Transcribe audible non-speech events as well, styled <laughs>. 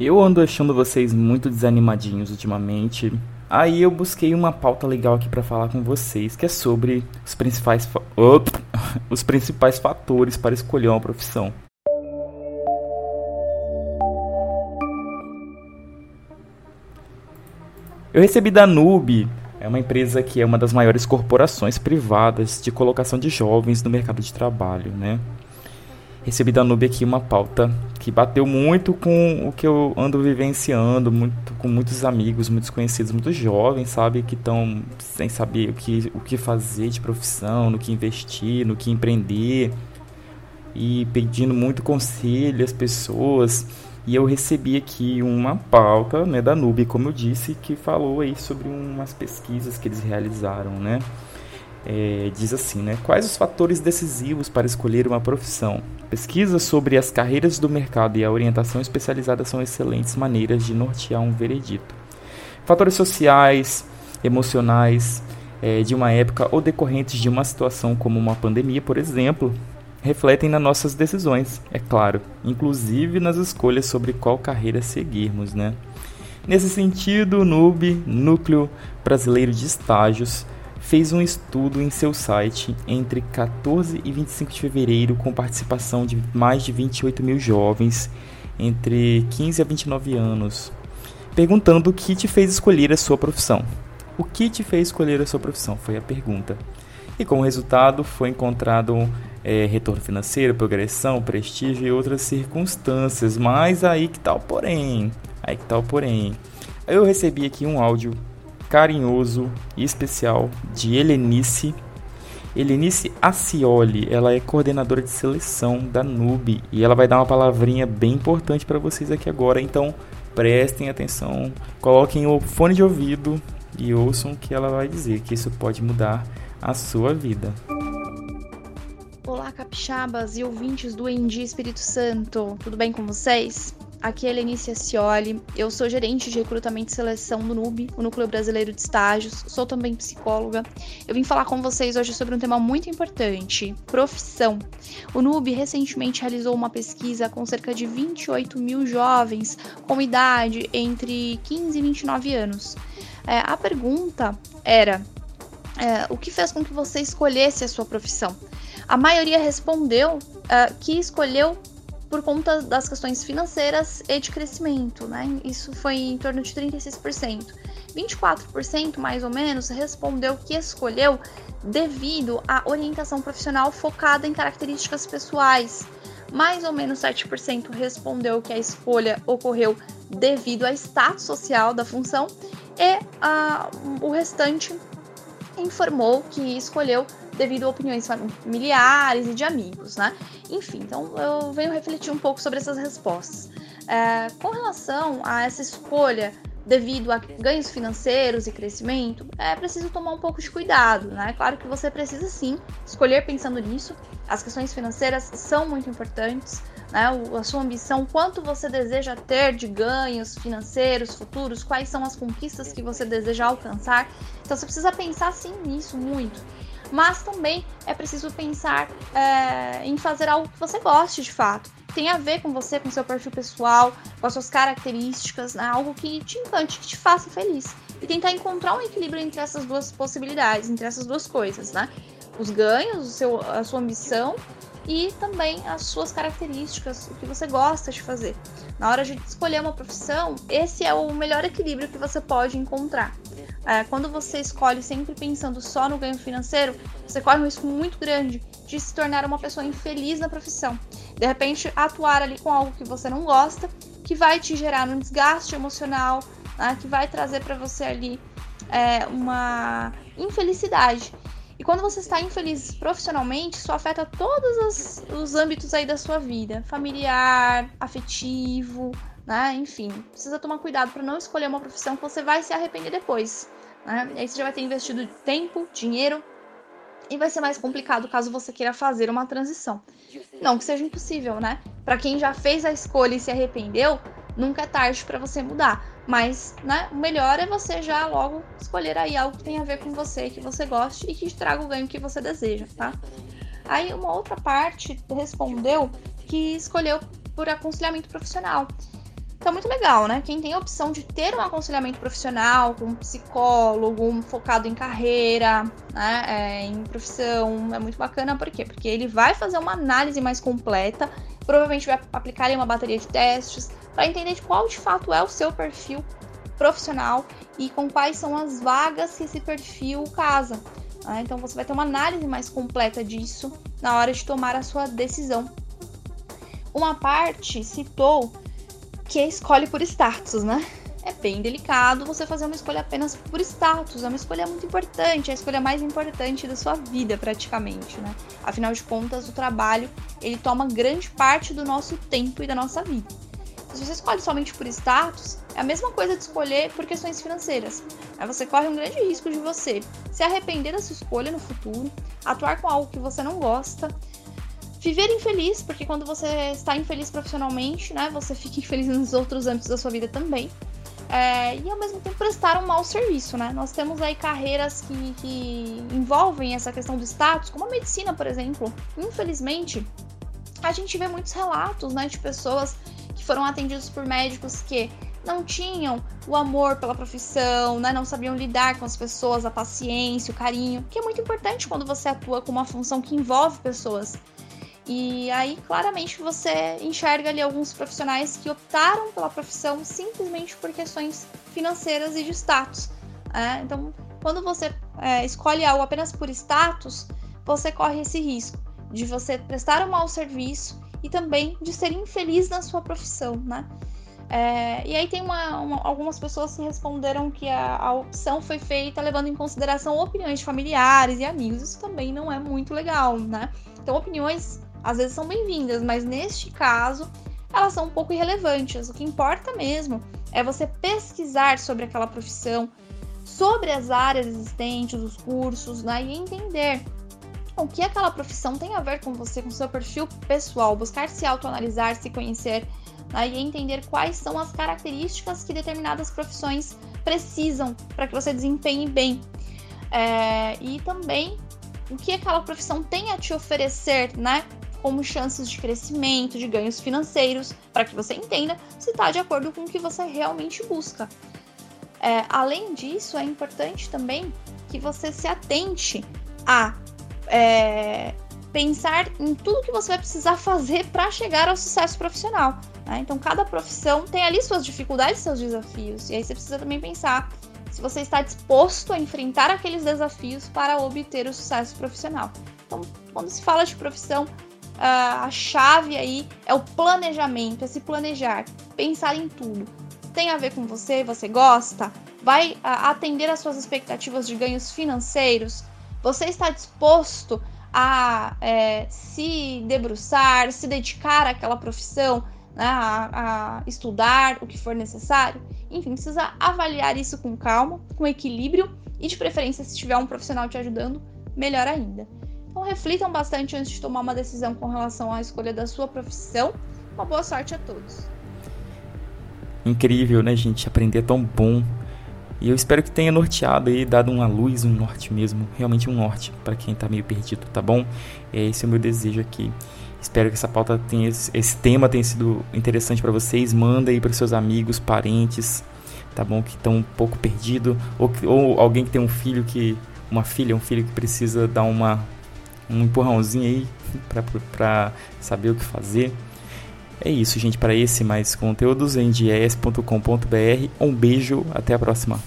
Eu ando achando vocês muito desanimadinhos ultimamente. Aí eu busquei uma pauta legal aqui para falar com vocês, que é sobre os principais, <laughs> os principais fatores para escolher uma profissão. Eu recebi da Nube, é uma empresa que é uma das maiores corporações privadas de colocação de jovens no mercado de trabalho, né? Recebi da Nube aqui uma pauta que bateu muito com o que eu ando vivenciando, muito com muitos amigos, muitos conhecidos, muitos jovens, sabe, que estão sem saber o que, o que fazer de profissão, no que investir, no que empreender e pedindo muito conselho às pessoas. E eu recebi aqui uma pauta né, da Nube, como eu disse, que falou aí sobre umas pesquisas que eles realizaram, né? É, diz assim, né? Quais os fatores decisivos para escolher uma profissão? Pesquisas sobre as carreiras do mercado e a orientação especializada são excelentes maneiras de nortear um veredito. Fatores sociais, emocionais, é, de uma época ou decorrentes de uma situação como uma pandemia, por exemplo, refletem nas nossas decisões, é claro, inclusive nas escolhas sobre qual carreira seguirmos, né? Nesse sentido, o NUB, Núcleo Brasileiro de Estágios, fez um estudo em seu site entre 14 e 25 de fevereiro com participação de mais de 28 mil jovens entre 15 a 29 anos, perguntando o que te fez escolher a sua profissão. O que te fez escolher a sua profissão? Foi a pergunta. E como resultado foi encontrado é, retorno financeiro, progressão, prestígio e outras circunstâncias. Mas aí que tal porém? Aí que tal porém? Eu recebi aqui um áudio carinhoso e especial de Helenice. Helenice Acioli, ela é coordenadora de seleção da NUB e ela vai dar uma palavrinha bem importante para vocês aqui agora. Então prestem atenção, coloquem o fone de ouvido e ouçam o que ela vai dizer, que isso pode mudar a sua vida. Olá, capixabas e ouvintes do Endi Espírito Santo, tudo bem com vocês? Aqui é Lenice Scioli, eu sou gerente de recrutamento e seleção do NUB, o Núcleo Brasileiro de Estágios, sou também psicóloga. Eu vim falar com vocês hoje sobre um tema muito importante, profissão. O NUB recentemente realizou uma pesquisa com cerca de 28 mil jovens com idade entre 15 e 29 anos. É, a pergunta era, é, o que fez com que você escolhesse a sua profissão? A maioria respondeu uh, que escolheu por conta das questões financeiras e de crescimento, né? Isso foi em torno de 36%. 24% mais ou menos respondeu que escolheu devido à orientação profissional focada em características pessoais. Mais ou menos 7% respondeu que a escolha ocorreu devido ao status social da função e uh, o restante informou que escolheu devido a opiniões familiares e de amigos, né? Enfim, então eu venho refletir um pouco sobre essas respostas. É, com relação a essa escolha devido a ganhos financeiros e crescimento, é preciso tomar um pouco de cuidado, né? Claro que você precisa sim escolher pensando nisso. As questões financeiras são muito importantes, né? A sua ambição, quanto você deseja ter de ganhos financeiros futuros, quais são as conquistas que você deseja alcançar. Então você precisa pensar sim nisso muito mas também é preciso pensar é, em fazer algo que você goste de fato. Tem a ver com você, com seu perfil pessoal, com as suas características, né? algo que te encante, que te faça feliz. E tentar encontrar um equilíbrio entre essas duas possibilidades, entre essas duas coisas, né? Os ganhos, o seu, a sua ambição e também as suas características, o que você gosta de fazer. Na hora de escolher uma profissão, esse é o melhor equilíbrio que você pode encontrar. É, quando você escolhe sempre pensando só no ganho financeiro, você corre um risco muito grande de se tornar uma pessoa infeliz na profissão. De repente, atuar ali com algo que você não gosta, que vai te gerar um desgaste emocional, né, que vai trazer para você ali é, uma infelicidade. E quando você está infeliz profissionalmente, isso afeta todos os, os âmbitos aí da sua vida, familiar, afetivo, né? Enfim, precisa tomar cuidado para não escolher uma profissão que você vai se arrepender depois. Né? Aí você já vai ter investido tempo, dinheiro e vai ser mais complicado caso você queira fazer uma transição. Não que seja impossível, né? Para quem já fez a escolha e se arrependeu, nunca é tarde para você mudar. Mas, né, o melhor é você já logo escolher aí algo que tenha a ver com você, que você goste e que traga o ganho que você deseja, tá? Aí uma outra parte respondeu que escolheu por aconselhamento profissional. Então, muito legal, né? Quem tem a opção de ter um aconselhamento profissional com um psicólogo, um focado em carreira, né? É, em profissão, é muito bacana. Por quê? Porque ele vai fazer uma análise mais completa, provavelmente vai aplicar ali uma bateria de testes para entender de qual de fato é o seu perfil profissional e com quais são as vagas que esse perfil casa. Né? Então, você vai ter uma análise mais completa disso na hora de tomar a sua decisão. Uma parte citou que escolhe por status, né? É bem delicado você fazer uma escolha apenas por status. É uma escolha muito importante, é a escolha mais importante da sua vida, praticamente, né? Afinal de contas, o trabalho ele toma grande parte do nosso tempo e da nossa vida. Se você escolhe somente por status, é a mesma coisa de escolher por questões financeiras. Aí você corre um grande risco de você se arrepender da sua escolha no futuro, atuar com algo que você não gosta viver infeliz, porque quando você está infeliz profissionalmente, né, você fica infeliz nos outros âmbitos da sua vida também. É, e ao mesmo tempo prestar um mau serviço, né? Nós temos aí carreiras que, que envolvem essa questão do status, como a medicina, por exemplo. Infelizmente, a gente vê muitos relatos, né, de pessoas que foram atendidos por médicos que não tinham o amor pela profissão, né? não sabiam lidar com as pessoas, a paciência, o carinho, que é muito importante quando você atua com uma função que envolve pessoas. E aí, claramente, você enxerga ali alguns profissionais que optaram pela profissão simplesmente por questões financeiras e de status. É, então, quando você é, escolhe algo apenas por status, você corre esse risco de você prestar um mau serviço e também de ser infeliz na sua profissão, né? É, e aí tem uma, uma, algumas pessoas que responderam que a, a, opção foi feita levando em consideração opiniões de familiares e amigos. Isso também não é muito legal, né? Então, opiniões às vezes são bem-vindas, mas neste caso elas são um pouco irrelevantes. O que importa mesmo é você pesquisar sobre aquela profissão, sobre as áreas existentes, os cursos, né, e entender o que aquela profissão tem a ver com você, com seu perfil pessoal, buscar se autoanalisar, se conhecer né, e entender quais são as características que determinadas profissões precisam para que você desempenhe bem. É, e também o que aquela profissão tem a te oferecer, né? Como chances de crescimento, de ganhos financeiros, para que você entenda se está de acordo com o que você realmente busca. É, além disso, é importante também que você se atente a é, pensar em tudo que você vai precisar fazer para chegar ao sucesso profissional. Né? Então, cada profissão tem ali suas dificuldades, seus desafios, e aí você precisa também pensar se você está disposto a enfrentar aqueles desafios para obter o sucesso profissional. Então, quando se fala de profissão, a chave aí é o planejamento, é se planejar, pensar em tudo. Tem a ver com você, você gosta? Vai atender às suas expectativas de ganhos financeiros? Você está disposto a é, se debruçar, se dedicar àquela profissão, né, a, a estudar o que for necessário? Enfim, precisa avaliar isso com calma, com equilíbrio e, de preferência, se tiver um profissional te ajudando, melhor ainda. Então reflitam bastante antes de tomar uma decisão com relação à escolha da sua profissão. Uma boa sorte a todos. Incrível, né, gente? Aprender é tão bom. E eu espero que tenha norteado e dado uma luz, um norte mesmo, realmente um norte para quem tá meio perdido, tá bom? Esse é o meu desejo aqui. Espero que essa pauta tenha esse tema tenha sido interessante para vocês. Manda aí para seus amigos, parentes, tá bom? Que estão um pouco perdido ou, ou alguém que tem um filho que uma filha, um filho que precisa dar uma um empurrãozinho aí para saber o que fazer. É isso, gente. Para esse mais conteúdos, endies.com.br. Um beijo, até a próxima.